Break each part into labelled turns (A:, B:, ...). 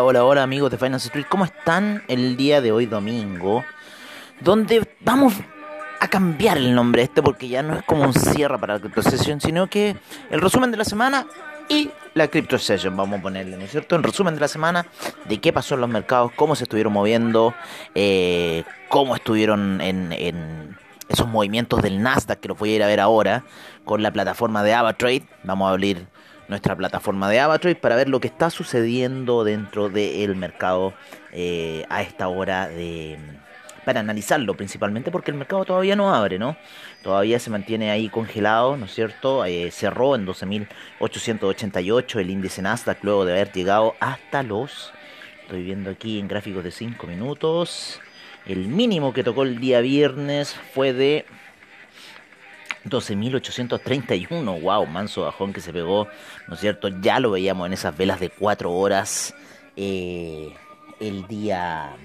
A: Hola, hola, amigos de Finance Street, ¿cómo están el día de hoy domingo? Donde vamos a cambiar el nombre este porque ya no es como un cierre para la Crypto Session, sino que el resumen de la semana y la Crypto Session, vamos a ponerle, ¿no es cierto? En resumen de la semana, de qué pasó en los mercados, cómo se estuvieron moviendo, eh, cómo estuvieron en, en esos movimientos del Nasdaq, que los voy a ir a ver ahora, con la plataforma de AvaTrade. Vamos a abrir nuestra plataforma de AvaTrade para ver lo que está sucediendo dentro del mercado eh, a esta hora de para analizarlo principalmente porque el mercado todavía no abre, ¿no? Todavía se mantiene ahí congelado, ¿no es cierto? Eh, cerró en 12.888 el índice Nasdaq luego de haber llegado hasta los, estoy viendo aquí en gráficos de 5 minutos, el mínimo que tocó el día viernes fue de 12.831, wow, manso bajón que se pegó, ¿no es cierto? Ya lo veíamos en esas velas de 4 horas eh, el día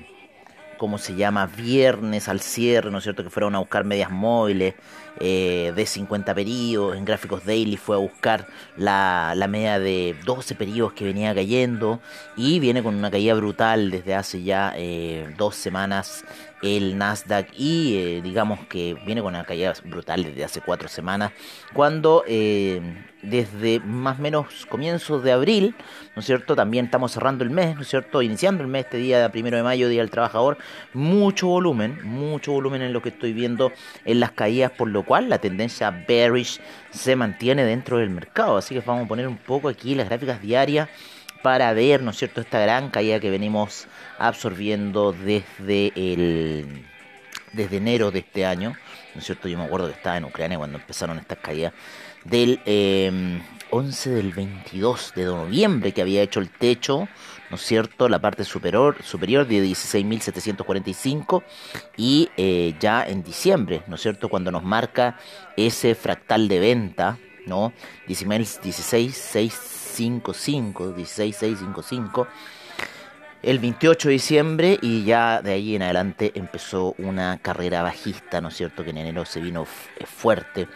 A: como se llama, viernes al cierre, ¿no es cierto? Que fueron a buscar medias móviles eh, de 50 periodos, en gráficos daily fue a buscar la, la media de 12 periodos que venía cayendo y viene con una caída brutal desde hace ya eh, dos semanas el Nasdaq y eh, digamos que viene con una caída brutal desde hace cuatro semanas cuando eh, desde más o menos comienzos de abril, ¿no es cierto? También estamos cerrando el mes, ¿no es cierto? Iniciando el mes este día primero de mayo, Día del Trabajador, mucho volumen, mucho volumen en lo que estoy viendo en las caídas, por lo cual la tendencia bearish se mantiene dentro del mercado, así que vamos a poner un poco aquí las gráficas diarias para ver, ¿no es cierto?, esta gran caída que venimos absorbiendo desde el desde enero de este año, ¿no es cierto? Yo me acuerdo que estaba en Ucrania cuando empezaron estas caídas del 11 del 22 de noviembre que había hecho el techo, ¿no es cierto? La parte superior, superior de 16.745 y eh, ya en diciembre, ¿no es cierto? Cuando nos marca ese fractal de venta, ¿no? 16.655 55, 16655 el 28 de diciembre y ya de ahí en adelante empezó una carrera bajista, ¿no es cierto? Que en enero se vino fuerte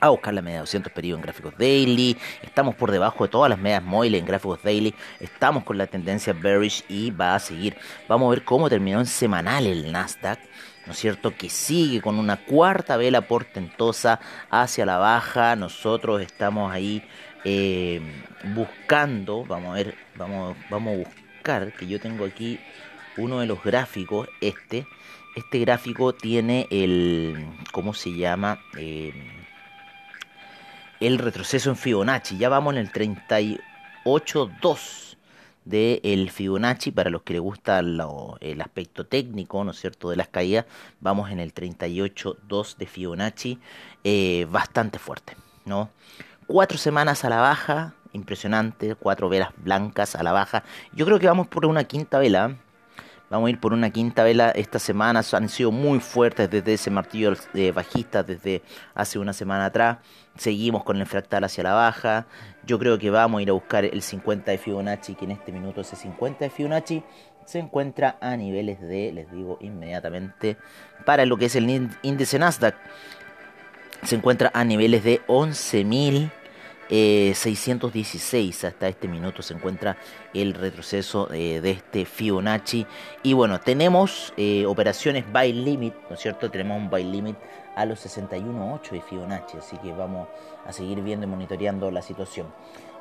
A: a buscar la media de 200 periodos en gráficos daily, estamos por debajo de todas las medias móviles en gráficos daily, estamos con la tendencia bearish y va a seguir. Vamos a ver cómo terminó en semanal el Nasdaq. ¿No es cierto? Que sigue con una cuarta vela portentosa hacia la baja. Nosotros estamos ahí eh, buscando, vamos a ver, vamos, vamos a buscar, que yo tengo aquí uno de los gráficos, este, este gráfico tiene el, ¿cómo se llama? Eh, el retroceso en Fibonacci, ya vamos en el 38.2 del Fibonacci, para los que les gusta el aspecto técnico, ¿no es cierto?, de las caídas, vamos en el 38.2 de Fibonacci, eh, bastante fuerte, ¿no? cuatro semanas a la baja, impresionante, cuatro velas blancas a la baja. Yo creo que vamos por una quinta vela. Vamos a ir por una quinta vela. Estas semanas han sido muy fuertes desde ese martillo de bajista, desde hace una semana atrás. Seguimos con el fractal hacia la baja. Yo creo que vamos a ir a buscar el 50 de Fibonacci, que en este minuto ese 50 de Fibonacci se encuentra a niveles de, les digo inmediatamente, para lo que es el índice Nasdaq se encuentra a niveles de 11.616 hasta este minuto se encuentra el retroceso eh, de este Fibonacci. Y bueno tenemos eh, operaciones buy limit no es cierto tenemos un buy limit a los 61.8 de Fibonacci así que vamos a seguir viendo y monitoreando la situación.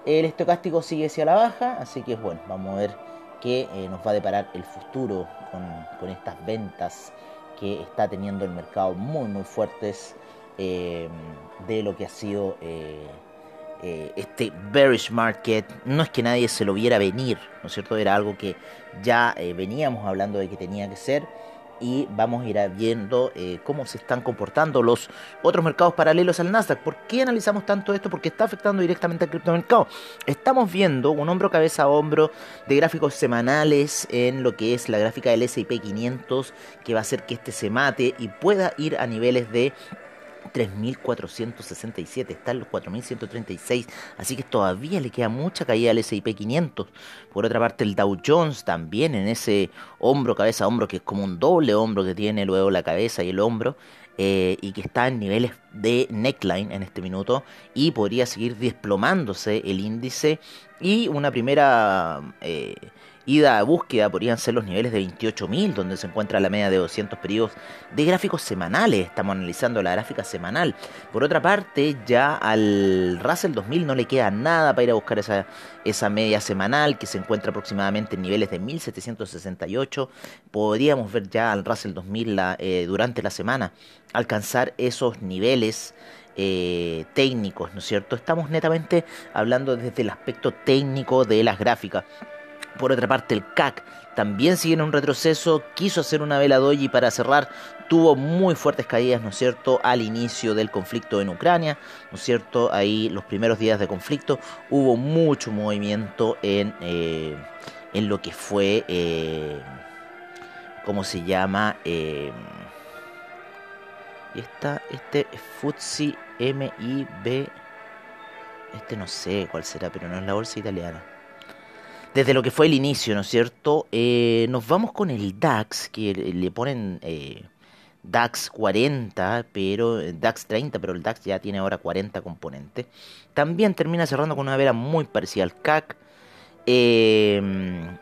A: El estocástico sigue hacia la baja así que bueno vamos a ver qué eh, nos va a deparar el futuro con, con estas ventas que está teniendo el mercado muy muy fuertes eh, de lo que ha sido eh, eh, este bearish market. No es que nadie se lo viera venir, ¿no es cierto? Era algo que ya veníamos hablando de que tenía que ser y vamos a ir viendo cómo se están comportando los otros mercados paralelos al Nasdaq. ¿Por qué analizamos tanto esto? Porque está afectando directamente al criptomercado. Estamos viendo un hombro cabeza a hombro de gráficos semanales en lo que es la gráfica del S&P 500 que va a hacer que este se mate y pueda ir a niveles de 3.467, está en los 4.136, así que todavía le queda mucha caída al S&P 500. Por otra parte, el Dow Jones también en ese hombro, cabeza, hombro, que es como un doble hombro que tiene luego la cabeza y el hombro, eh, y que está en niveles de neckline en este minuto y podría seguir desplomándose el índice y una primera eh, ida a búsqueda podrían ser los niveles de 28.000, donde se encuentra la media de 200 periodos de gráficos semanales. Estamos analizando la gráfica semanal. Por otra parte, ya al Russell 2000 no le queda nada para ir a buscar esa, esa media semanal que se encuentra aproximadamente en niveles de 1768. Podríamos ver ya al Russell 2000 eh, durante la semana alcanzar esos niveles. Eh, técnicos, ¿no es cierto? Estamos netamente hablando desde el aspecto técnico de las gráficas. Por otra parte, el CAC también sigue en un retroceso, quiso hacer una vela doji para cerrar, tuvo muy fuertes caídas, ¿no es cierto?, al inicio del conflicto en Ucrania, ¿no es cierto?, ahí los primeros días de conflicto hubo mucho movimiento en, eh, en lo que fue, eh, ¿cómo se llama? Eh, y está este FTSE MIB, este no sé cuál será, pero no es la bolsa italiana desde lo que fue el inicio, ¿no es cierto? Eh, nos vamos con el DAX, que le ponen eh, DAX 40, pero eh, DAX 30, pero el DAX ya tiene ahora 40 componentes. También termina cerrando con una vela muy parecida al CAC. el,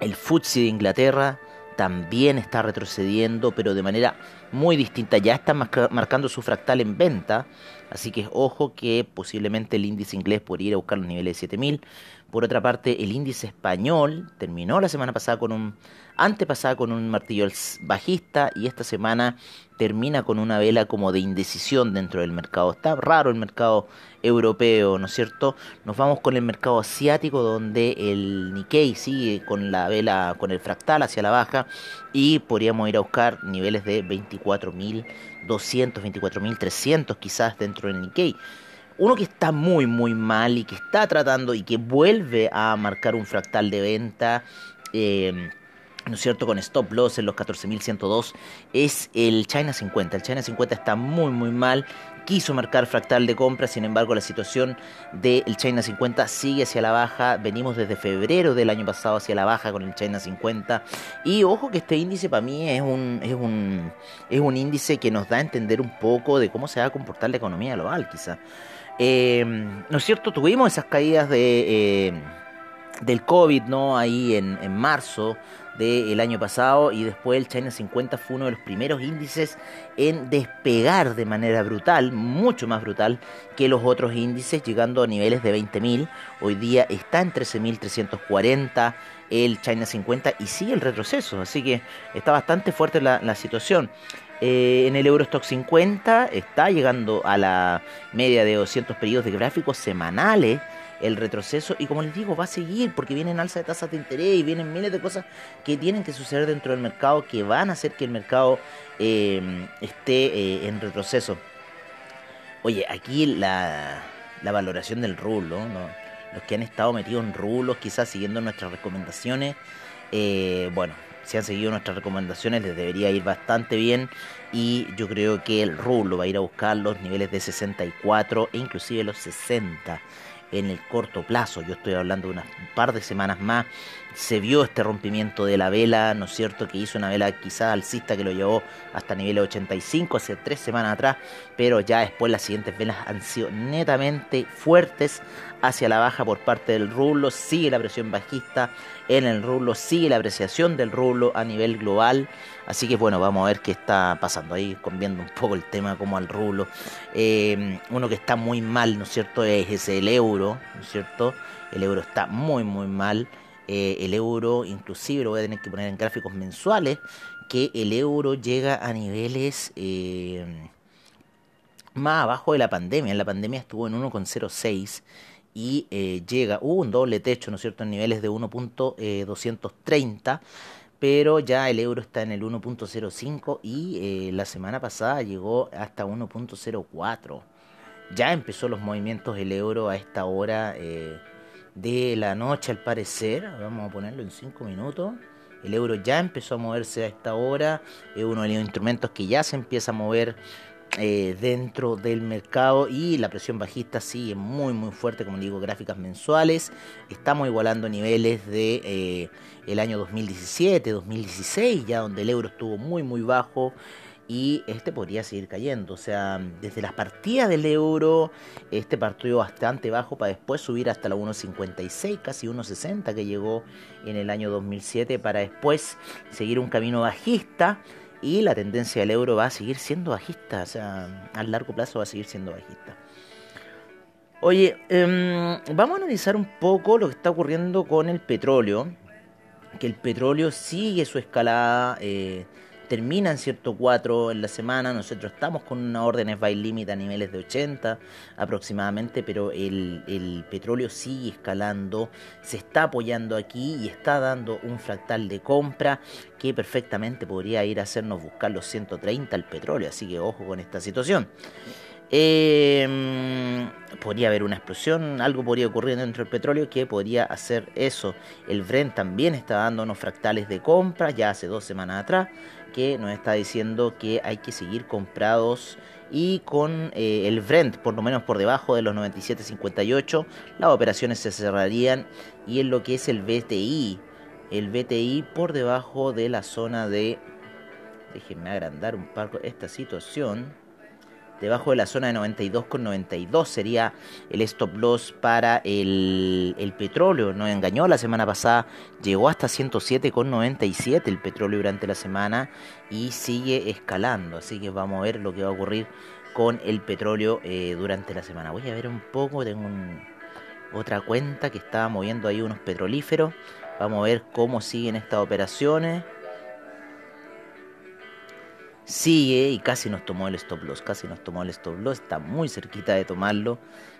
A: el FTSE de Inglaterra también está retrocediendo, pero de manera muy distinta. Ya está marcando su fractal en venta, así que ojo que posiblemente el índice inglés podría ir a buscar los niveles de 7000. Por otra parte, el índice español terminó la semana pasada con un antepasada con un martillo bajista y esta semana termina con una vela como de indecisión dentro del mercado. Está raro el mercado europeo, ¿no es cierto? Nos vamos con el mercado asiático donde el Nikkei sigue con la vela, con el fractal hacia la baja y podríamos ir a buscar niveles de 24.200, 24.300 quizás dentro del Nikkei uno que está muy muy mal y que está tratando y que vuelve a marcar un fractal de venta, eh, ¿no es cierto?, con stop loss en los 14.102, es el China 50. El China 50 está muy muy mal, quiso marcar fractal de compra, sin embargo la situación del China 50 sigue hacia la baja, venimos desde febrero del año pasado hacia la baja con el China 50 y ojo que este índice para mí es un, es un, es un índice que nos da a entender un poco de cómo se va a comportar la economía global quizá. Eh, ¿No es cierto? Tuvimos esas caídas de, eh, del COVID, ¿no? Ahí en, en marzo del año pasado y después el China 50 fue uno de los primeros índices en despegar de manera brutal, mucho más brutal que los otros índices, llegando a niveles de 20.000. Hoy día está en 13.340 el China 50 y sigue el retroceso, así que está bastante fuerte la, situación. Eh, en el Eurostock 50 está llegando a la media de 200 periodos de gráficos semanales el retroceso y como les digo va a seguir porque vienen alza de tasas de interés y vienen miles de cosas que tienen que suceder dentro del mercado que van a hacer que el mercado eh, esté eh, en retroceso. Oye, aquí la, valoración del rulo, los que han estado metidos en rulos, quizás siguiendo nuestras recomendaciones, bueno, si han seguido nuestras recomendaciones les debería ir bastante bien y yo creo que el rublo va a ir a buscar los niveles de 64 e inclusive los 60 en el corto plazo. Yo estoy hablando de unas par de semanas más. Se vio este rompimiento de la vela, ¿no es cierto? Que hizo una vela quizás alcista que lo llevó hasta niveles 85 hace tres semanas atrás, pero ya después las siguientes velas han sido netamente fuertes hacia la baja por parte del rublo. Sigue la presión bajista en el rublo, sigue la apreciación del rublo a nivel global. Así que bueno, vamos a ver qué está pasando ahí, viendo un poco el tema como al rublo. Eh, uno que está muy mal, ¿no es cierto? Es, el euro, ¿no es cierto? El euro está muy, muy mal. Eh, el euro, inclusive lo voy a tener que poner en gráficos mensuales, que el euro llega a niveles eh, más abajo de la pandemia. En la pandemia estuvo en 1,06 y llega, hubo un doble techo, ¿no es cierto?, en niveles de 1.230 pero ya el euro está en el 1.05 y eh, la semana pasada llegó hasta 1.04. Ya empezó los movimientos el euro a esta hora eh, de la noche al parecer, vamos a ponerlo en 5 minutos. El euro ya empezó a moverse a esta hora, es uno de los instrumentos que ya se empieza a mover eh, dentro del mercado y la presión bajista sigue muy muy fuerte, como digo, gráficas mensuales. Estamos igualando niveles de eh, el año 2017, 2016, ya donde el euro estuvo muy muy bajo y este podría seguir cayendo. O sea, desde las partidas del euro, este partió bastante bajo para después subir hasta la 1.56, casi 1.60 que llegó en el año 2007, para después seguir un camino bajista y la tendencia del euro va a seguir siendo bajista, o sea, a largo plazo va a seguir siendo bajista. Oye, em, vamos a analizar un poco lo que está ocurriendo con el petróleo, que el petróleo sigue su escalada. Eh, termina en cierto 4 en la semana. Nosotros estamos con una órdenes by limit a niveles de 80 aproximadamente, pero el, petróleo sigue escalando, se está apoyando aquí y está dando un fractal de compra que perfectamente podría ir a hacernos buscar los 130 al petróleo. Así que ojo con esta situación. Eh, podría haber una explosión, algo podría ocurrir dentro del petróleo que podría hacer eso. El Brent también está dando unos fractales de compra ya hace dos semanas atrás que nos está diciendo que hay que seguir comprados y con eh, el Brent por lo menos por debajo de los 97.58 las operaciones se cerrarían y en lo que es el BTI el BTI por debajo de la zona de déjenme agrandar un poco esta situación debajo de la zona de 92,92 sería el stop loss para el, petróleo. Nos engañó la semana pasada, llegó hasta 107,97 el petróleo durante la semana y sigue escalando. Así que vamos a ver lo que va a ocurrir con el petróleo eh, durante la semana. Voy a ver un poco, tengo otra cuenta que estaba moviendo ahí unos petrolíferos. Vamos a ver cómo siguen estas operaciones sigue y casi nos tomó el stop loss, casi nos tomó el stop loss, está muy cerquita de tomarlo,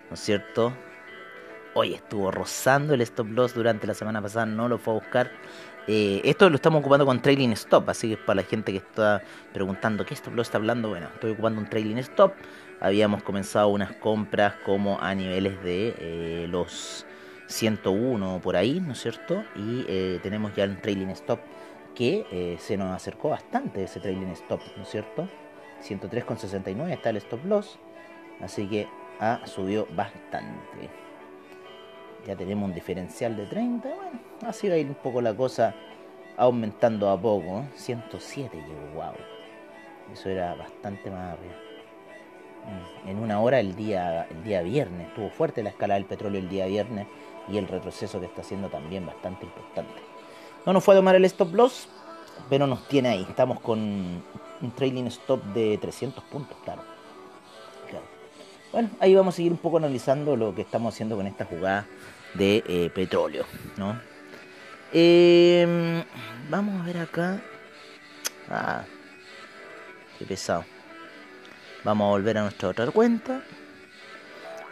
A: ¿no es cierto? Hoy estuvo rozando el stop loss durante la semana pasada, no lo fue a buscar. Eh, esto lo estamos ocupando con trailing stop, así que para la gente que está preguntando qué stop loss está hablando, bueno, estoy ocupando un trailing stop. Habíamos comenzado unas compras como a niveles de eh, los 101 por ahí, ¿no es cierto? Y eh, tenemos ya un trailing stop que eh, se nos acercó bastante ese trailing stop, ¿no es cierto? 103,69 está el stop loss, así que ha subido bastante. Ya tenemos un diferencial de 30, bueno, así va a ir un poco la cosa aumentando a poco. 107 llegó, wow. Eso era bastante más arriba. En una hora el día, el día viernes, estuvo fuerte la escala del petróleo el día viernes y el retroceso que está haciendo también bastante importante. No nos fue a tomar el stop loss, pero nos tiene ahí. Estamos con un trailing stop de 300 puntos, claro. Bueno, ahí vamos a seguir un poco analizando lo que estamos haciendo con esta jugada de eh, petróleo, ¿no? Em, vamos a ver acá. Ah, qué pesado. Vamos a volver a nuestra otra cuenta.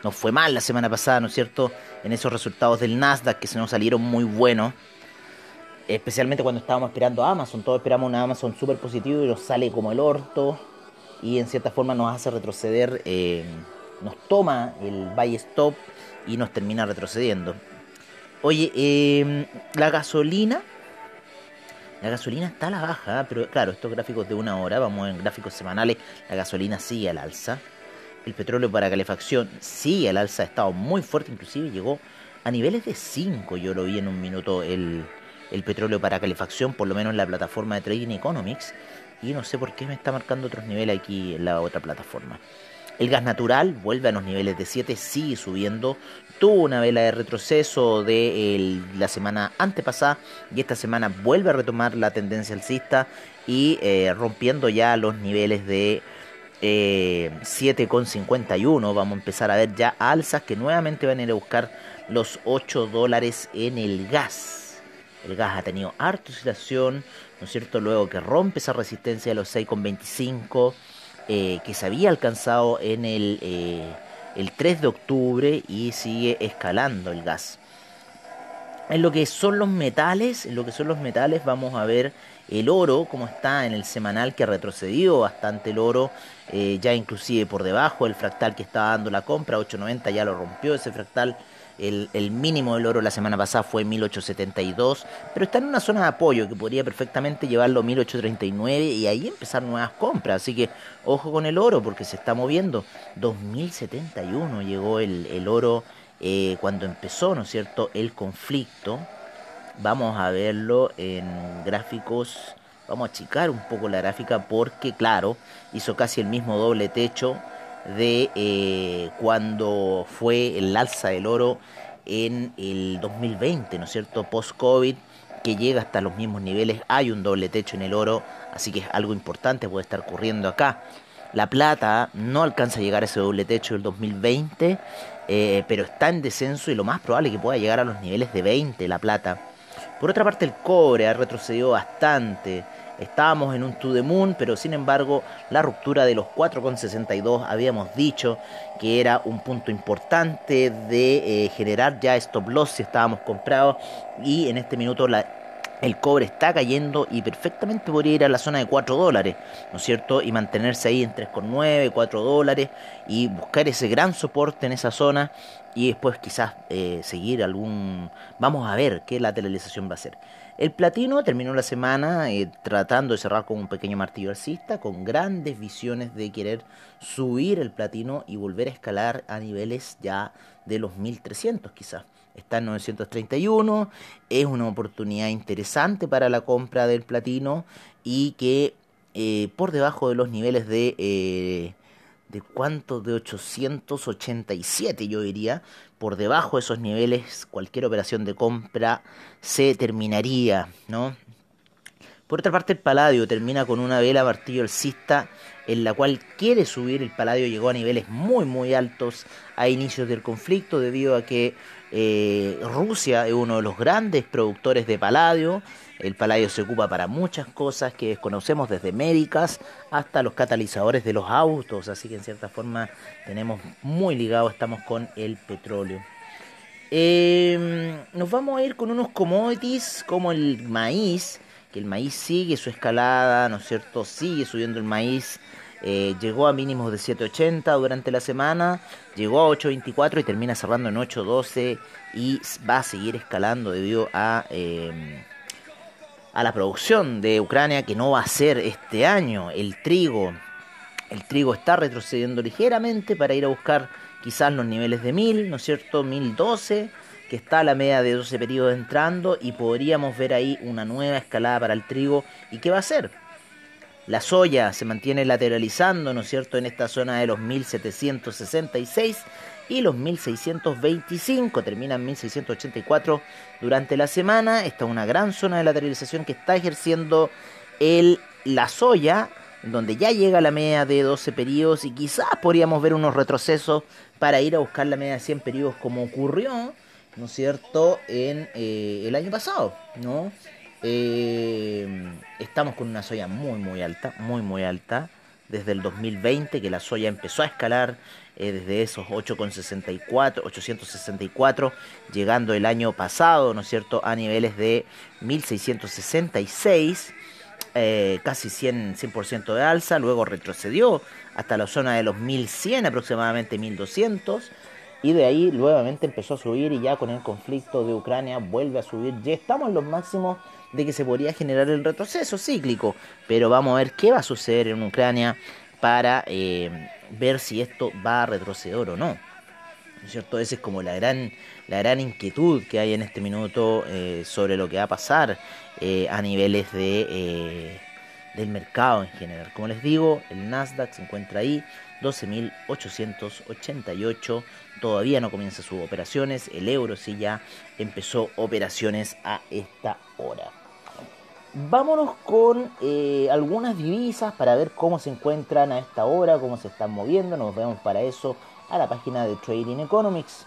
A: Nos fue mal la semana pasada, ¿no es cierto? En esos resultados del Nasdaq que se nos salieron muy buenos especialmente cuando estábamos esperando a Amazon, todos esperamos una Amazon súper positivo y nos sale como el orto y en cierta forma nos hace retroceder, eh, nos toma el buy stop y nos termina retrocediendo. Oye, eh, la gasolina, la gasolina está a la baja, pero claro, estos gráficos de una hora, vamos en gráficos semanales, la gasolina sigue al alza. El petróleo para calefacción sigue al alza, ha estado muy fuerte, inclusive llegó a niveles de 5, yo lo vi en un minuto el, el petróleo para calefacción, por lo menos en la plataforma de Trading Economics, y no sé por qué me está marcando otros niveles aquí en la otra plataforma. El gas natural vuelve a los niveles de 7, sigue subiendo. Tuvo una vela de retroceso de la semana antepasada y esta semana vuelve a retomar la tendencia alcista y eh, rompiendo ya los niveles de eh, 7,51. Vamos a empezar a ver ya alzas que nuevamente van a ir a buscar los 8 dólares en el gas. El gas ha tenido harta oscilación, ¿no es cierto? Luego que rompe esa resistencia de los 6,25 eh, que se había alcanzado en el, eh, el 3 de octubre y sigue escalando el gas. En lo que son los metales, en lo que son los metales vamos a ver el oro, como está en el semanal que ha retrocedido bastante el oro, eh, ya inclusive por debajo del fractal que estaba dando la compra, 8.90 ya lo rompió ese fractal el, mínimo del oro la semana pasada fue 1872, pero está en una zona de apoyo que podría perfectamente llevarlo a 1839 y ahí empezar nuevas compras. Así que ojo con el oro porque se está moviendo. 2071 llegó el, oro eh, cuando empezó, ¿no es cierto?, el conflicto. Vamos a verlo en gráficos Vamos a achicar un poco la gráfica porque, claro, hizo casi el mismo doble techo de eh, cuando fue el alza del oro en el 2020, ¿no es cierto? Post-COVID, que llega hasta los mismos niveles. Hay un doble techo en el oro, así que es algo importante, puede estar ocurriendo acá. La plata no alcanza a llegar a ese doble techo del 2020, eh, pero está en descenso y lo más probable es que pueda llegar a los niveles de 20 la plata. Por otra parte, el cobre ha retrocedido bastante. Estábamos en un to the moon, pero sin embargo la ruptura de los 4,62 habíamos dicho que era un punto importante de eh, generar ya stop loss si estábamos comprados y en este minuto la, el cobre está cayendo y perfectamente podría ir a la zona de 4 dólares, ¿no es cierto? Y mantenerse ahí en 3,9, 4 dólares y buscar ese gran soporte en esa zona y después quizás eh, seguir algún... Vamos a ver qué lateralización va a ser. El platino terminó la semana eh, tratando de cerrar con un pequeño martillo alcista, con grandes visiones de querer subir el platino y volver a escalar a niveles ya de los 1300 quizás. Está en 931, es una oportunidad interesante para la compra del platino y que eh, por debajo de los niveles de... Eh, ¿De cuánto? De 887 yo diría por debajo de esos niveles cualquier operación de compra se terminaría, ¿no? Por otra parte, el paladio termina con una vela martillo alcista en la cual quiere subir. El paladio llegó a niveles muy, muy altos a inicios del conflicto debido a que eh, Rusia es uno de los grandes productores de paladio. El paladio se ocupa para muchas cosas que desconocemos, desde médicas hasta los catalizadores de los autos. Así que en cierta forma tenemos muy ligado, estamos con el petróleo. Em, nos vamos a ir con unos commodities como el maíz, que el maíz sigue su escalada, ¿no es cierto? Sigue subiendo el maíz. Eh, llegó a mínimos de 7.80 durante la semana, llegó a 8.24 y termina cerrando en 8.12 y va a seguir escalando debido a, em, a la producción de Ucrania que no va a ser este año. El trigo, el trigo está retrocediendo ligeramente para ir a buscar quizás los niveles de 1000, ¿no es cierto? 1012 que está a la media de 12 periodos entrando y podríamos ver ahí una nueva escalada para el trigo. ¿Y qué va a hacer? La soya se mantiene lateralizando, ¿no es cierto?, en esta zona de los 1766 y los 1625, terminan 1684 durante la semana. Esta es una gran zona de lateralización que está ejerciendo el, la soya, donde ya llega la media de 12 periodos y quizás podríamos ver unos retrocesos para ir a buscar la media de 100 periodos como ocurrió, ¿no es cierto?, en eh, el año pasado, ¿no? Eh, estamos con una soya muy muy alta, muy muy alta, desde el 2020 que la soya empezó a escalar eh, desde esos 8,64, 864, llegando el año pasado, ¿no es cierto?, a niveles de 1666, eh, casi 100%, 100 de alza, luego retrocedió hasta la zona de los 1100, aproximadamente 1200, y de ahí nuevamente empezó a subir y ya con el conflicto de Ucrania vuelve a subir, ya estamos en los máximos de que se podría generar el retroceso cíclico. Pero vamos a ver qué va a suceder en Ucrania para eh, ver si esto va a retroceder o no. ¿No es cierto? Esa es como la gran, la gran inquietud que hay en este minuto eh, sobre lo que va a pasar eh, a niveles de, del mercado en general. Como les digo, el Nasdaq se encuentra ahí, 12.888. Todavía no comienza sus operaciones. El euro sí ya empezó operaciones a esta hora. Vámonos con eh, algunas divisas para ver cómo se encuentran a esta hora, cómo se están moviendo. Nos vemos para eso a la página de Trading Economics,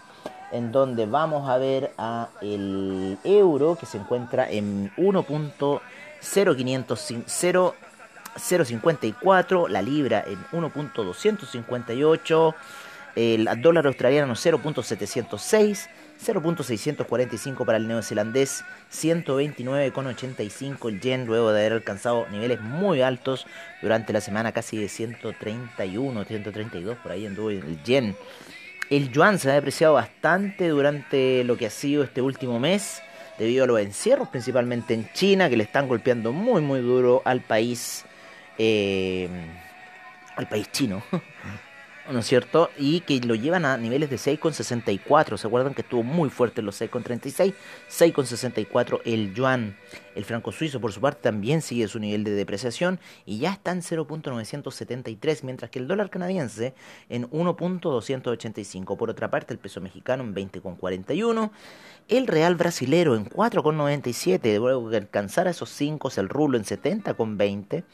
A: en donde vamos a ver a el euro que se encuentra en 1.0554, la libra en 1.258, el dólar australiano 0.706 0.645 para el neozelandés, 129,85 el yen luego de haber alcanzado niveles muy altos durante la semana, casi de 131, 132 por ahí anduvo el yen. El yuan se ha depreciado bastante durante lo que ha sido este último mes debido a los encierros, principalmente en China, que le están golpeando muy muy duro al país, eh, al país chino. ¿no es cierto? Y que lo llevan a niveles de 6,64. ¿Se acuerdan que estuvo muy fuerte los 6,36? 6,64 el yuan. El franco suizo, por su parte, también sigue su nivel de depreciación y ya está en 0.973, mientras que el dólar canadiense en 1.285. Por otra parte, el peso mexicano en 20,41. El real brasilero en 4,97. Luego que alcanzara esos 5, el rulo en 70,20.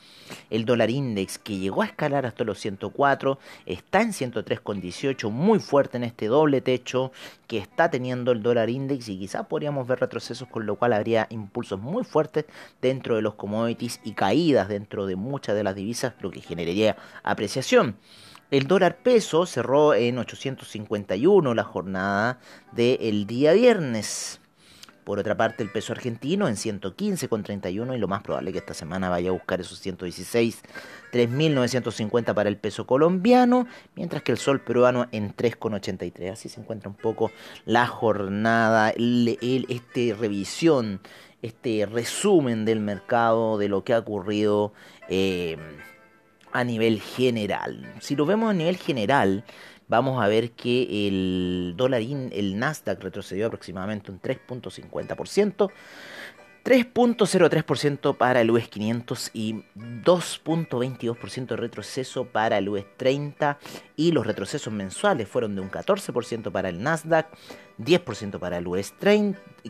A: El dólar index que llegó a escalar hasta los 104 está en 103,18, muy fuerte en este doble techo que está teniendo el dólar index y quizás podríamos ver retrocesos con lo cual habría impulsos muy fuertes dentro de los commodities y caídas dentro de muchas de las divisas, lo que generaría apreciación. El dólar peso cerró en 851 la jornada del día viernes. Por otra parte, el peso argentino en 115,31 y lo más probable es que esta semana vaya a buscar esos 116, 3.950 para el peso colombiano, mientras que el sol peruano en 3,83. Así se encuentra un poco la jornada, este revisión, este resumen del mercado, de lo que ha ocurrido. Eh, a nivel general. Si lo vemos a nivel general, vamos a ver que el dólar el Nasdaq retrocedió aproximadamente un 3.50%. 3.03% para el US 500 y 2.22% de retroceso para el US 30 y los retrocesos mensuales fueron de un 14% para el Nasdaq, 10% para el US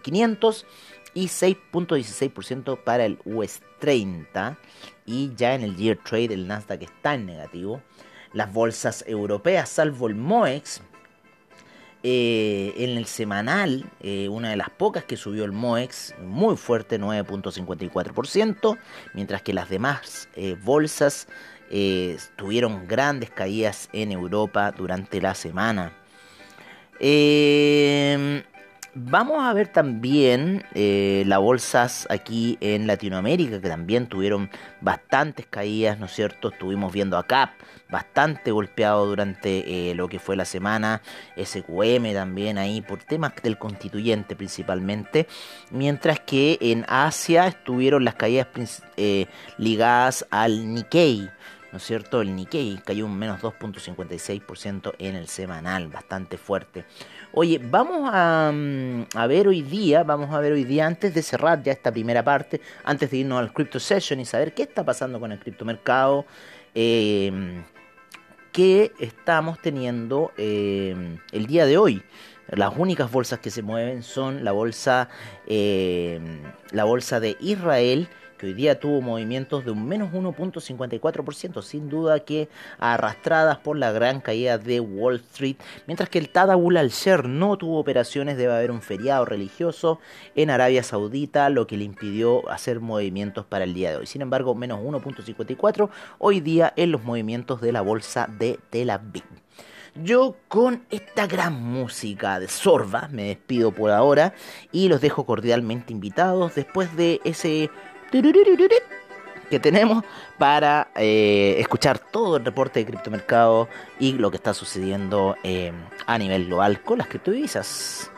A: 500 y 6.16% para el US 30 y ya en el year trade el Nasdaq está en negativo las bolsas europeas, salvo el MOEX. Eh, en el semanal, eh, una de las pocas que subió el MOEX, muy fuerte, 9.54%, mientras que las demás eh, bolsas tuvieron grandes caídas en Europa durante la semana. Vamos a ver también eh, las bolsas aquí en Latinoamérica que también tuvieron bastantes caídas, ¿no es cierto? Estuvimos viendo a CAP bastante golpeado durante eh, lo que fue la semana, SQM también ahí por temas del constituyente principalmente, mientras que en Asia estuvieron las caídas eh, ligadas al Nikkei. ¿No es cierto? El Nikkei cayó un menos 2.56% en el semanal, bastante fuerte. Oye, vamos mm, a, ver hoy día, vamos a ver hoy día, antes de cerrar ya esta primera parte, antes de irnos al Crypto Session y saber qué está pasando con el criptomercado, eh, que estamos teniendo eh, el día de hoy. Las únicas bolsas que se mueven son la bolsa, eh, la bolsa de Israel, que hoy día tuvo movimientos de un menos 1.54%, sin duda que arrastradas por la gran caída de Wall Street, mientras que el Tadawul al-Sher no tuvo operaciones, debe haber un feriado religioso en Arabia Saudita, lo que le impidió hacer movimientos para el día de hoy. Sin embargo, menos 1.54 hoy día en los movimientos de la bolsa de Tel Aviv. Yo con esta gran música de Sorba me despido por ahora y los dejo cordialmente invitados después de ese que tenemos para eh, escuchar todo el reporte de criptomercado y lo que está sucediendo eh, a nivel global con las criptodivisas.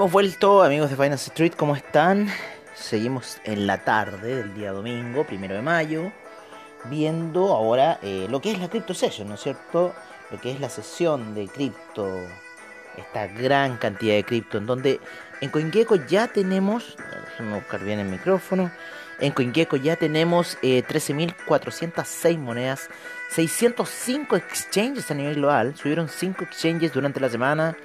A: Hemos vuelto, amigos de Finance Street, ¿cómo están? Seguimos en la tarde del día domingo, primero de mayo, viendo ahora eh, lo que es la Crypto Session, ¿no es cierto? lo que es la sesión de cripto, esta gran cantidad de cripto, en donde en CoinGecko ya tenemos, déjenme buscar bien el micrófono, en CoinGecko ya tenemos eh, 13.406 monedas, 605 exchanges a nivel global, subieron 5 exchanges durante la semana,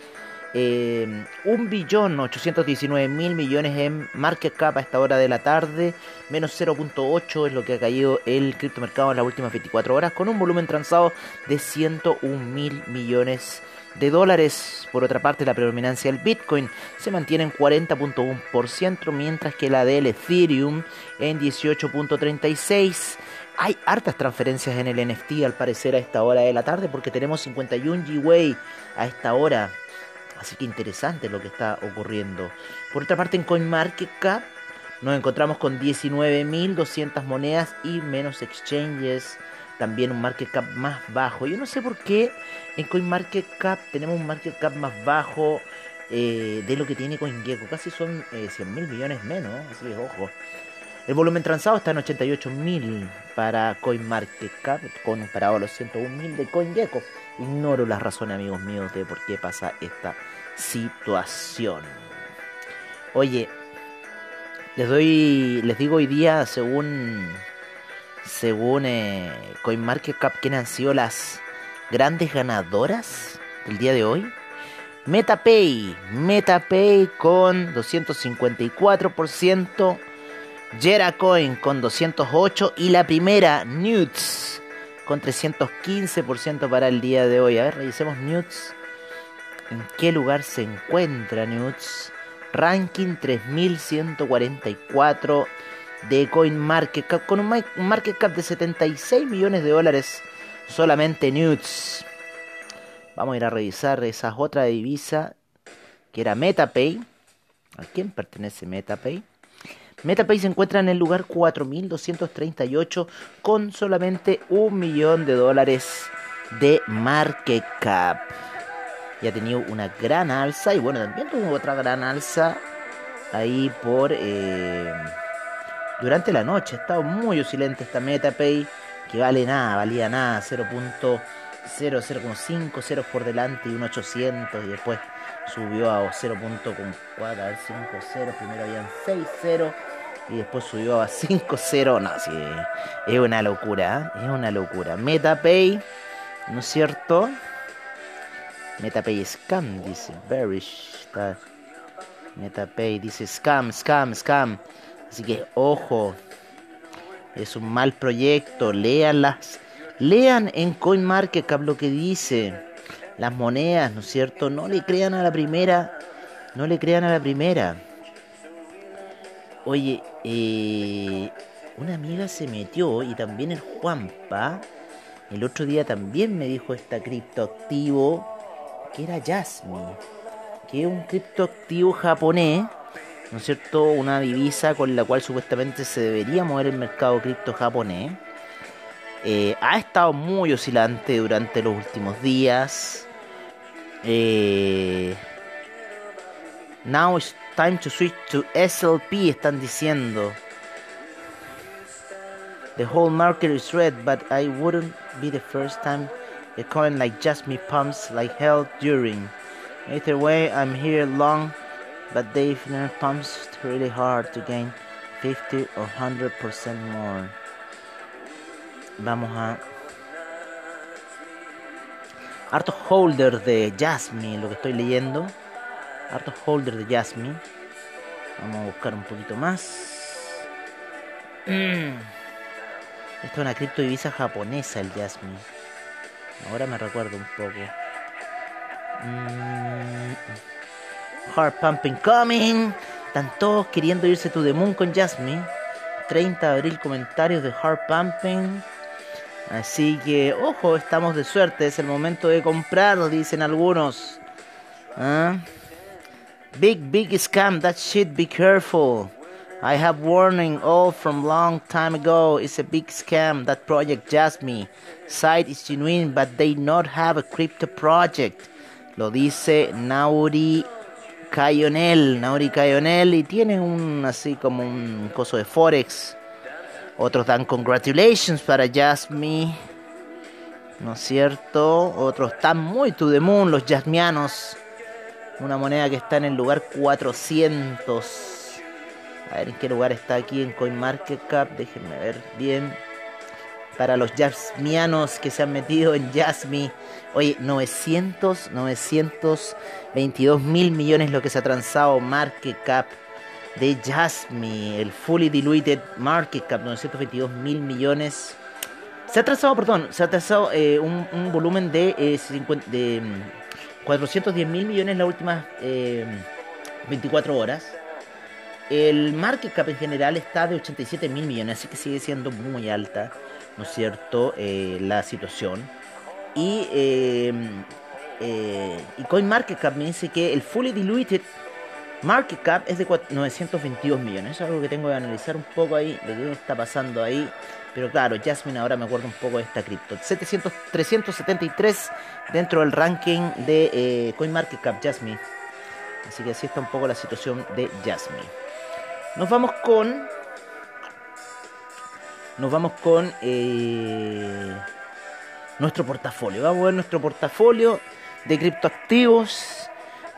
A: eh, 1 billón 819 mil millones en market cap a esta hora de la tarde, menos 0.8 es lo que ha caído el criptomercado en las últimas 24 horas, con un volumen transado de 101 mil millones de dólares. Por otra parte, la predominancia del Bitcoin se mantiene en 40.1%, mientras que la del Ethereum en 18.36%. Hay hartas transferencias en el NFT al parecer a esta hora de la tarde porque tenemos 51 Gwei a esta hora. Así que interesante lo que está ocurriendo. Por otra parte, en CoinMarketCap nos encontramos con 19.200 monedas y menos exchanges. También un market cap más bajo. Yo no sé por qué en CoinMarketCap tenemos un market cap más bajo eh, de lo que tiene CoinGecko. Casi son eh, 100 mil millones menos. Así que ojo. El volumen transado está en 88.000 para CoinMarketCap comparado a los 101.000 de CoinGecko. Ignoro las razones, amigos míos, de por qué pasa esta situación. Oye, les doy, les digo hoy día, según, según eh, CoinMarketCap, quiénes han sido las grandes ganadoras del día de hoy. MetaPay, MetaPay con 254%. Jeracoin con 208 y la primera Newts con 315% para el día de hoy. A ver, revisemos Newts. ¿En qué lugar se encuentra Newts? Ranking 3144 de CoinMarketCap con un market cap de 76 millones de dólares solamente Newts. Vamos a ir a revisar esa otra divisa que era MetaPay. ¿A quién pertenece MetaPay? MetaPay se encuentra en el lugar 4238 con solamente un millón de dólares de market cap. Y ha tenido una gran alza y bueno, también tuvo otra gran alza ahí por eh, durante la noche. Ha estado muy oscilante esta MetaPay que vale nada, valía nada, 0.00,5 ceros por delante y un 800 y después subió a 0.4, a ver 5 ceros, primero habían 6 ceros y después subió a 5-0. No, sí, es una locura, ¿eh? es una locura. MetaPay, ¿no es cierto? MetaPay Scam, dice Bearish. Está. MetaPay dice Scam, Scam, Scam. Así que ojo, es un mal proyecto. Leanlas. Lean en CoinMarketCap lo que dice. Las monedas, ¿no es cierto? No le crean a la primera. No le crean a la primera. Oye, eh, una amiga se metió y también el Juanpa. El otro día también me dijo esta criptoactivo que era Jasmine, que es un criptoactivo japonés, ¿no es cierto? Una divisa con la cual supuestamente se debería mover el mercado cripto japonés. Eh, ha estado muy oscilante durante los últimos días. Eh, now it's time to switch to SLP, están diciendo. The whole market is red, but I wouldn't be the first time a coin like Jasmine pumps like hell during. Either way, I'm here long, but Dave pumps really hard to gain 50 or 100% more. Vamos a. Harto holder de Jasmine, lo que estoy leyendo. Harto holder de Jasmine. Vamos a buscar un poquito más. Esta es una cripto divisa japonesa, el Jasmine. Ahora me recuerdo un poco. Hard Pumping Coming. Están todos queriendo irse to the moon con Jasmine. 30 de abril comentarios de Hard Pumping. Así que, ojo, estamos de suerte. Es el momento de comprar, dicen algunos. ¿Ah? Big, big scam. That shit, be careful. I have warning all from long time ago. It's a big scam. That project Jasmine. Site is genuine, but they not have a crypto project. Lo dice Nauri Cayonel. Nauri Cayonel. Y tiene un así como un coso de Forex. Otros dan congratulations para Jasmine. ¿no es cierto? Otros están muy to the moon, los jasmianos. Una moneda que está en el lugar 400. A ver en qué lugar está aquí en CoinMarketCap. Déjenme ver bien. Para los jasmianos que se han metido en Jasmy. Oye, 900, 922 mil millones lo que se ha transado market cap de Jasmy. El fully diluted market cap, 922 mil millones. Se ha trazado, perdón, se ha trazado eh, un, volumen de, eh, 50, de 410 mil millones las últimas 24 eh, horas. El market cap en general está de 87 mil millones, así que sigue siendo muy alta, ¿no es cierto?, eh, la situación. Y, eh, eh, y CoinMarketCap me dice que el fully diluted market cap es de 922 millones. es algo que tengo que analizar un poco ahí, de qué está pasando ahí. Pero claro, Jasmine ahora me acuerdo un poco de esta cripto. 700, 373 dentro del ranking de eh, CoinMarketCap Jasmine. Así que así está un poco la situación de Jasmine. Nos vamos con... Nos vamos con... Eh, nuestro portafolio. Vamos a ver nuestro portafolio de criptoactivos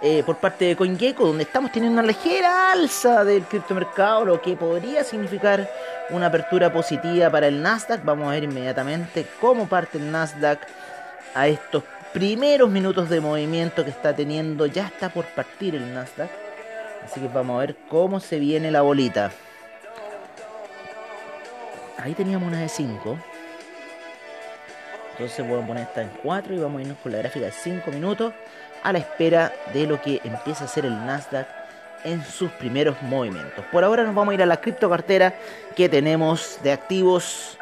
A: eh, por parte de CoinGecko, donde estamos teniendo una ligera alza del criptomercado, lo que podría significar una apertura positiva para el Nasdaq. Vamos a ver inmediatamente cómo parte el Nasdaq a estos primeros minutos de movimiento que está teniendo. Ya está por partir el Nasdaq. Así que vamos a ver cómo se viene la bolita. Ahí teníamos una de 5. Entonces voy a poner esta en 4 y vamos a irnos con la gráfica de 5 minutos a la espera de lo que empieza a hacer el Nasdaq en sus primeros movimientos. Por ahora nos vamos a ir a la criptocartera que tenemos de activos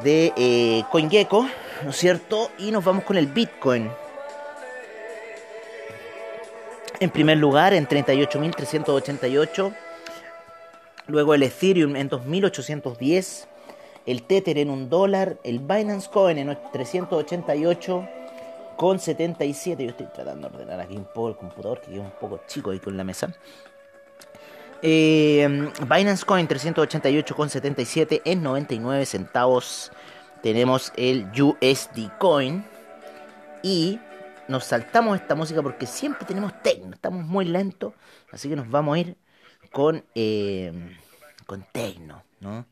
A: de eh, CoinGecko, ¿no es cierto? Y nos vamos con el Bitcoin. En primer lugar, en 38.388. Luego el Ethereum en 2.810. El Tether en un dólar. El Binance Coin en 388 con 77. Yo estoy tratando de ordenar aquí un poco el computador, que es un poco chico ahí con la mesa. Eh, Binance Coin 388,77 en 99 centavos. Tenemos el USD Coin. Y nos saltamos esta música porque siempre tenemos techno. Estamos muy lentos. Así que nos vamos a ir con, eh, con techno, ¿no?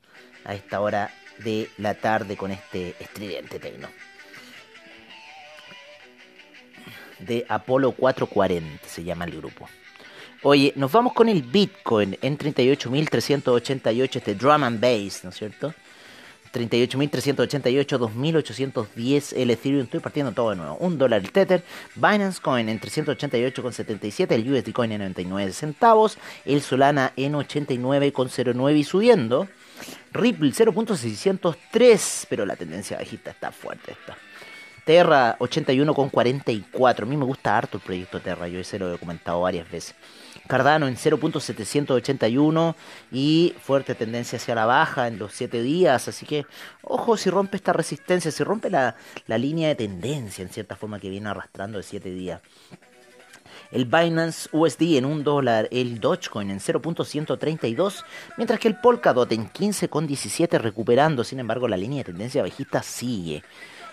A: A esta hora de la tarde con este estridente techno. de Apolo 440, se llama el grupo. Oye, nos vamos con el Bitcoin en 38.388, este drum and bass, ¿no es cierto? 38.388, 2.810 el Ethereum, estoy partiendo todo de nuevo. Un dólar el Tether, Binance Coin en 388,77, el USD Coin en 99 centavos, el Solana en 89,09 y subiendo. Ripple 0.603, pero la tendencia bajista está fuerte esta. Terra 81,44. A mí me gusta harto el proyecto Terra, yo ese lo he comentado varias veces. Cardano en 0.781 y fuerte tendencia hacia la baja en los 7 días. Así que, ojo, si rompe esta resistencia, si rompe la, la línea de tendencia en cierta forma que viene arrastrando de 7 días. El Binance USD en 1 dólar, el Dogecoin en 0.132, mientras que el Polkadot en 15,17 recuperando, sin embargo la línea de tendencia bajista sigue.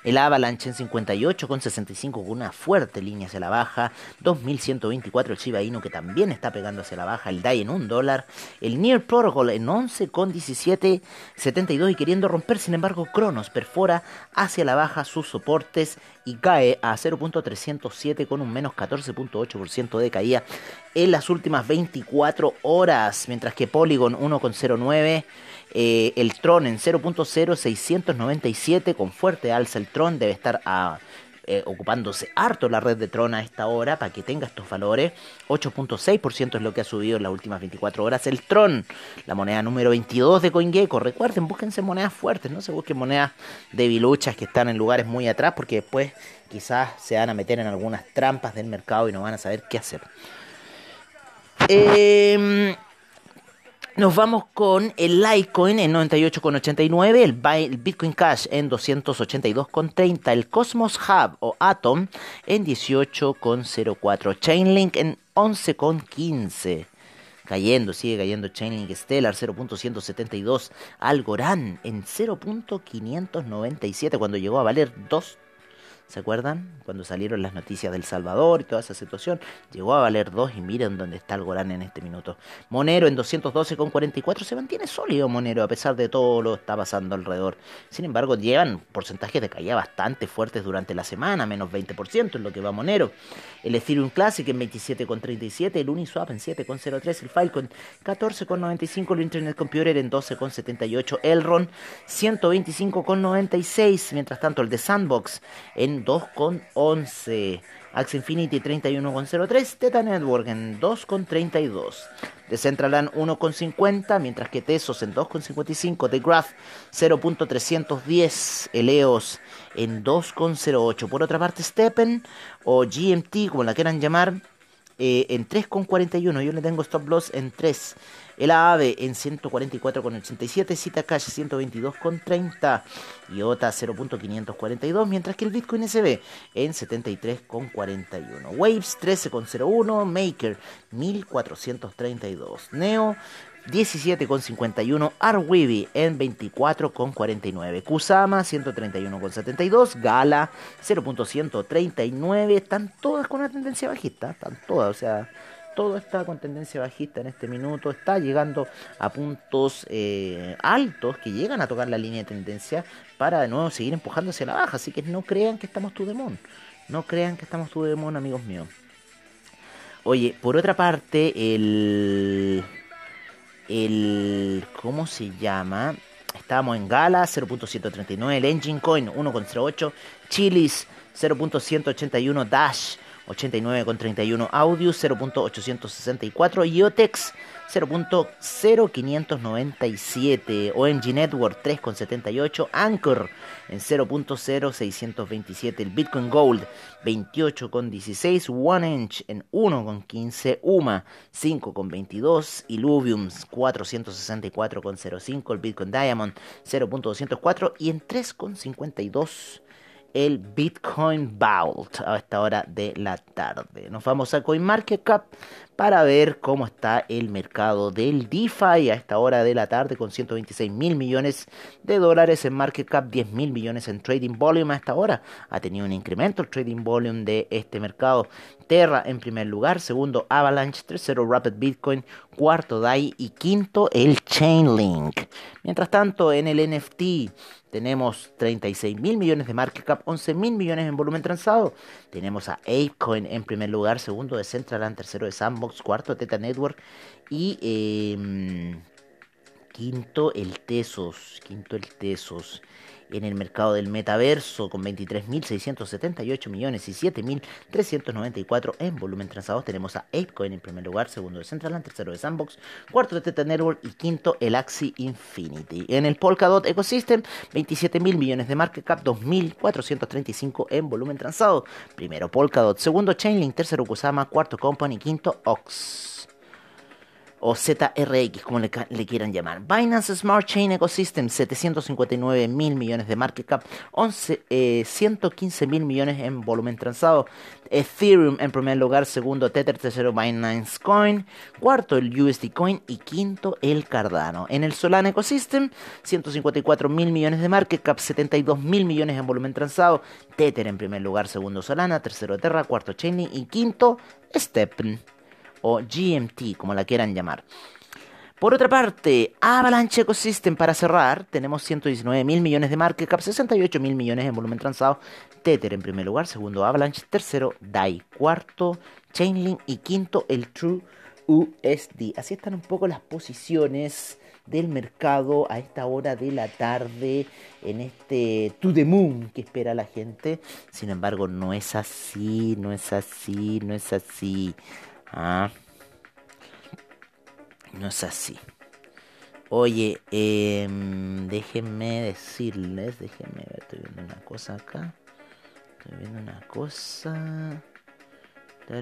A: El Avalanche en 58,65 con una fuerte línea hacia la baja. 2124 el Shiba Inu que también está pegando hacia la baja. El DAI en 1 dólar. El Near Protocol en 11,1772 y queriendo romper. Sin embargo, Cronos perfora hacia la baja sus soportes y cae a 0.307 con un menos 14.8% de caída en las últimas 24 horas. Mientras que Polygon 1,09 eh, el Tron en 0.0697 con fuerte alza. El Tron debe estar ah, eh, ocupándose harto la red de Tron a esta hora para que tenga estos valores. 8.6% es lo que ha subido en las últimas 24 horas. El Tron, la moneda número 22 de CoinGecko. Recuerden, búsquense monedas fuertes, no se busquen monedas debiluchas que están en lugares muy atrás porque después quizás se van a meter en algunas trampas del mercado y no van a saber qué hacer. Eh, nos vamos con el Litecoin en 98,89, el, Bitcoin Cash en 282,30, el Cosmos Hub o Atom en 18,04, Chainlink en 11,15. cayendo, sigue cayendo Chainlink Stellar 0.172, Algorand en 0.597 cuando llegó a valer 2 ¿Se acuerdan? Cuando salieron las noticias del Salvador y toda esa situación, llegó a valer 2 y miren dónde está el Gorán en este minuto. Monero en 212,44 se mantiene sólido Monero a pesar de todo lo que está pasando alrededor. Sin embargo, llevan porcentajes de caída bastante fuertes durante la semana, menos 20% en lo que va Monero. El Ethereum Classic en 27,37, el Uniswap en 7,03, el Filecoin 14,95, el Internet Computer en 12,78, Elron 125,96, mientras tanto el de Sandbox en 2,11. Axe Infinity 31,03. Teta Network en 2,32. Decentraland 1,50. Mientras que Tesos en 2,55. The Graph 0.310. Eleos en 2,08. Por otra parte, Steppen o GMT, como la quieran llamar, eh, en 3,41. Yo le tengo stop loss en 3. El AAVE en 144,87, Cita Cash 122,30, IOTA 0.542, mientras que el Bitcoin SB en 73,41. Waves 13,01, Maker 1432, Neo 17,51, Arweeby en 24,49, Kusama 131,72, Gala 0.139, están todas con una tendencia bajista, están todas, o sea, todo está con tendencia bajista en este minuto, está llegando a puntos eh, altos que llegan a tocar la línea de tendencia para de nuevo seguir empujando hacia la baja, así que no crean que estamos tu demon, no crean que estamos tu demon, amigos míos. Oye, por otra parte, el el ¿cómo se llama? Estamos en Gala 0.139, el Engine Coin 1.08, Chilis 0.181 Dash 89,31 Audio 0.864 IOTEX 0.0597 OMG Network 3,78 Anchor en 0.0627 el Bitcoin Gold 28,16 One Inch en 1,15 UMA 5,22 Illuvium 464,05 el Bitcoin Diamond 0.204 y en 3,52 el Bitcoin Vault a esta hora de la tarde. Nos vamos a CoinMarketCap para ver cómo está el mercado del DeFi a esta hora de la tarde con 126 mil millones de dólares en market cap, 10 mil millones en trading volume a esta hora. Ha tenido un incremento el trading volume de este mercado. Terra en primer lugar, segundo Avalanche, tercero Rapid Bitcoin, cuarto DAI y quinto el Chainlink. Mientras tanto, en el NFT tenemos 36 mil millones de market cap, 11 mil millones en volumen transado. Tenemos a Apecoin en primer lugar, segundo de Centraland, tercero de Sandbox, cuarto Teta Network. Y em, quinto el Tesos, quinto el Tesos en el mercado del metaverso con 23.678 millones y 7.394 en volumen transado. Tenemos a Apecoin en primer lugar, segundo de Centraland, tercero de Sandbox, cuarto de Teta Network y quinto el Axie Infinity. En el Polkadot Ecosystem, 27.000 millones de market cap, 2.435 en volumen transado. Primero Polkadot, segundo Chainlink, tercero Kusama, cuarto Company, quinto Ox o ZRX, como le, quieran llamar. Binance Smart Chain Ecosystem, 759 mil millones de market cap, 11, 115 eh, mil millones en volumen transado. Ethereum en primer lugar, segundo Tether, tercero Binance Coin, cuarto el USD Coin y quinto el Cardano. En el Solana Ecosystem, 154 mil millones de market cap, 72 mil millones en volumen transado. Tether en primer lugar, segundo Solana, tercero Terra, cuarto Chainlink y quinto Steppen o GMT, como la quieran llamar. Por otra parte, Avalanche Ecosystem para cerrar, tenemos 119 mil millones de market cap, 68 mil millones en volumen transado. Tether en primer lugar, segundo Avalanche, tercero DAI, cuarto Chainlink y quinto el True USD. Así están un poco las posiciones del mercado a esta hora de la tarde en este to the moon que espera la gente. Sin embargo, no es así, no es así, no es así. Ah. No es así. Oye, em, déjenme decirles, déjenme ver, estoy viendo una cosa acá. Estoy viendo una cosa. Estoy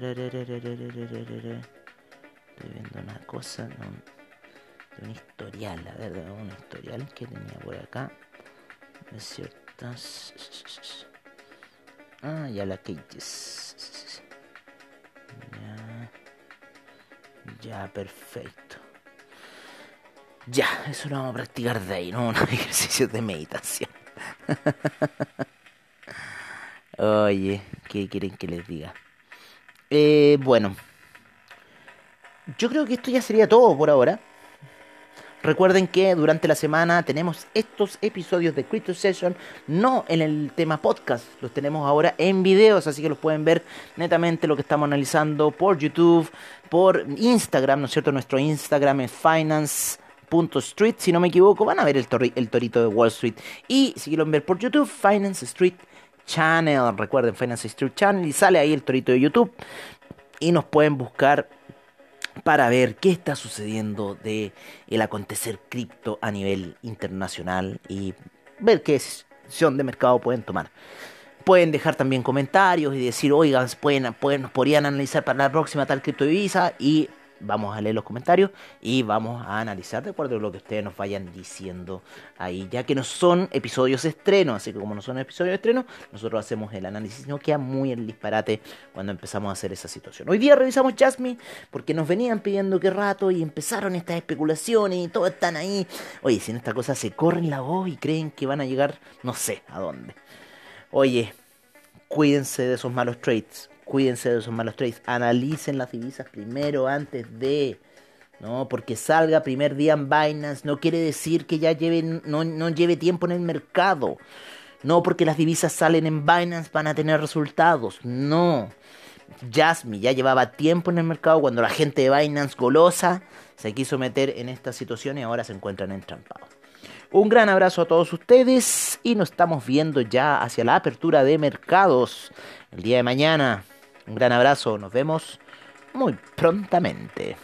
A: viendo una cosa de un, historial, a ver, de un historial que tenía por acá. De ciertas. Ah, ya la que. Ya. Ya, perfecto. Ya, eso lo vamos a practicar de ahí, ¿no? Un ejercicio de meditación. Oye, ¿qué quieren que les diga? Eh, bueno, yo creo que esto ya sería todo por ahora. Recuerden que durante la semana tenemos estos episodios de Crypto Session, no en el tema podcast, los tenemos ahora en videos, así que los pueden ver netamente lo que estamos analizando por YouTube, por Instagram, ¿no es cierto? Nuestro Instagram es finance.street, si no me equivoco, van a ver el, el torito de Wall Street. Y si quieren ver por YouTube, Finance Street Channel, recuerden Finance Street Channel, y sale ahí el torito de YouTube. Y nos pueden buscar para ver qué está sucediendo de el acontecer cripto a nivel internacional y ver qué decisión de mercado pueden tomar. Pueden dejar también comentarios y decir, oigan, pueden, pueden, podrían analizar para la próxima tal cripto divisa y vamos a leer los comentarios y vamos a analizar de acuerdo a lo que ustedes nos vayan diciendo ahí, ya que no son episodios estrenos, así que como no son episodios estreno, nosotros hacemos el análisis, no queda muy el disparate cuando empezamos a hacer esa situación. Hoy día revisamos Jasmine porque nos venían pidiendo que rato y empezaron estas especulaciones y todos están ahí. Oye, si en esta cosa se corren la voz y creen que van a llegar, no sé a dónde. Oye, cuídense de esos malos trades cuídense de esos malos trades, analicen las divisas primero antes de, ¿no? Porque salga primer día en Binance no quiere decir que ya lleve, no, no lleve tiempo en el mercado. No porque las divisas salen en Binance van a tener resultados, no. Jasmine ya llevaba tiempo en el mercado cuando la gente de Binance golosa se quiso meter en esta situación y ahora se encuentran entrampados. Un gran abrazo a todos ustedes y nos estamos viendo ya hacia la apertura de mercados el día de mañana. Un gran abrazo, nos vemos muy prontamente.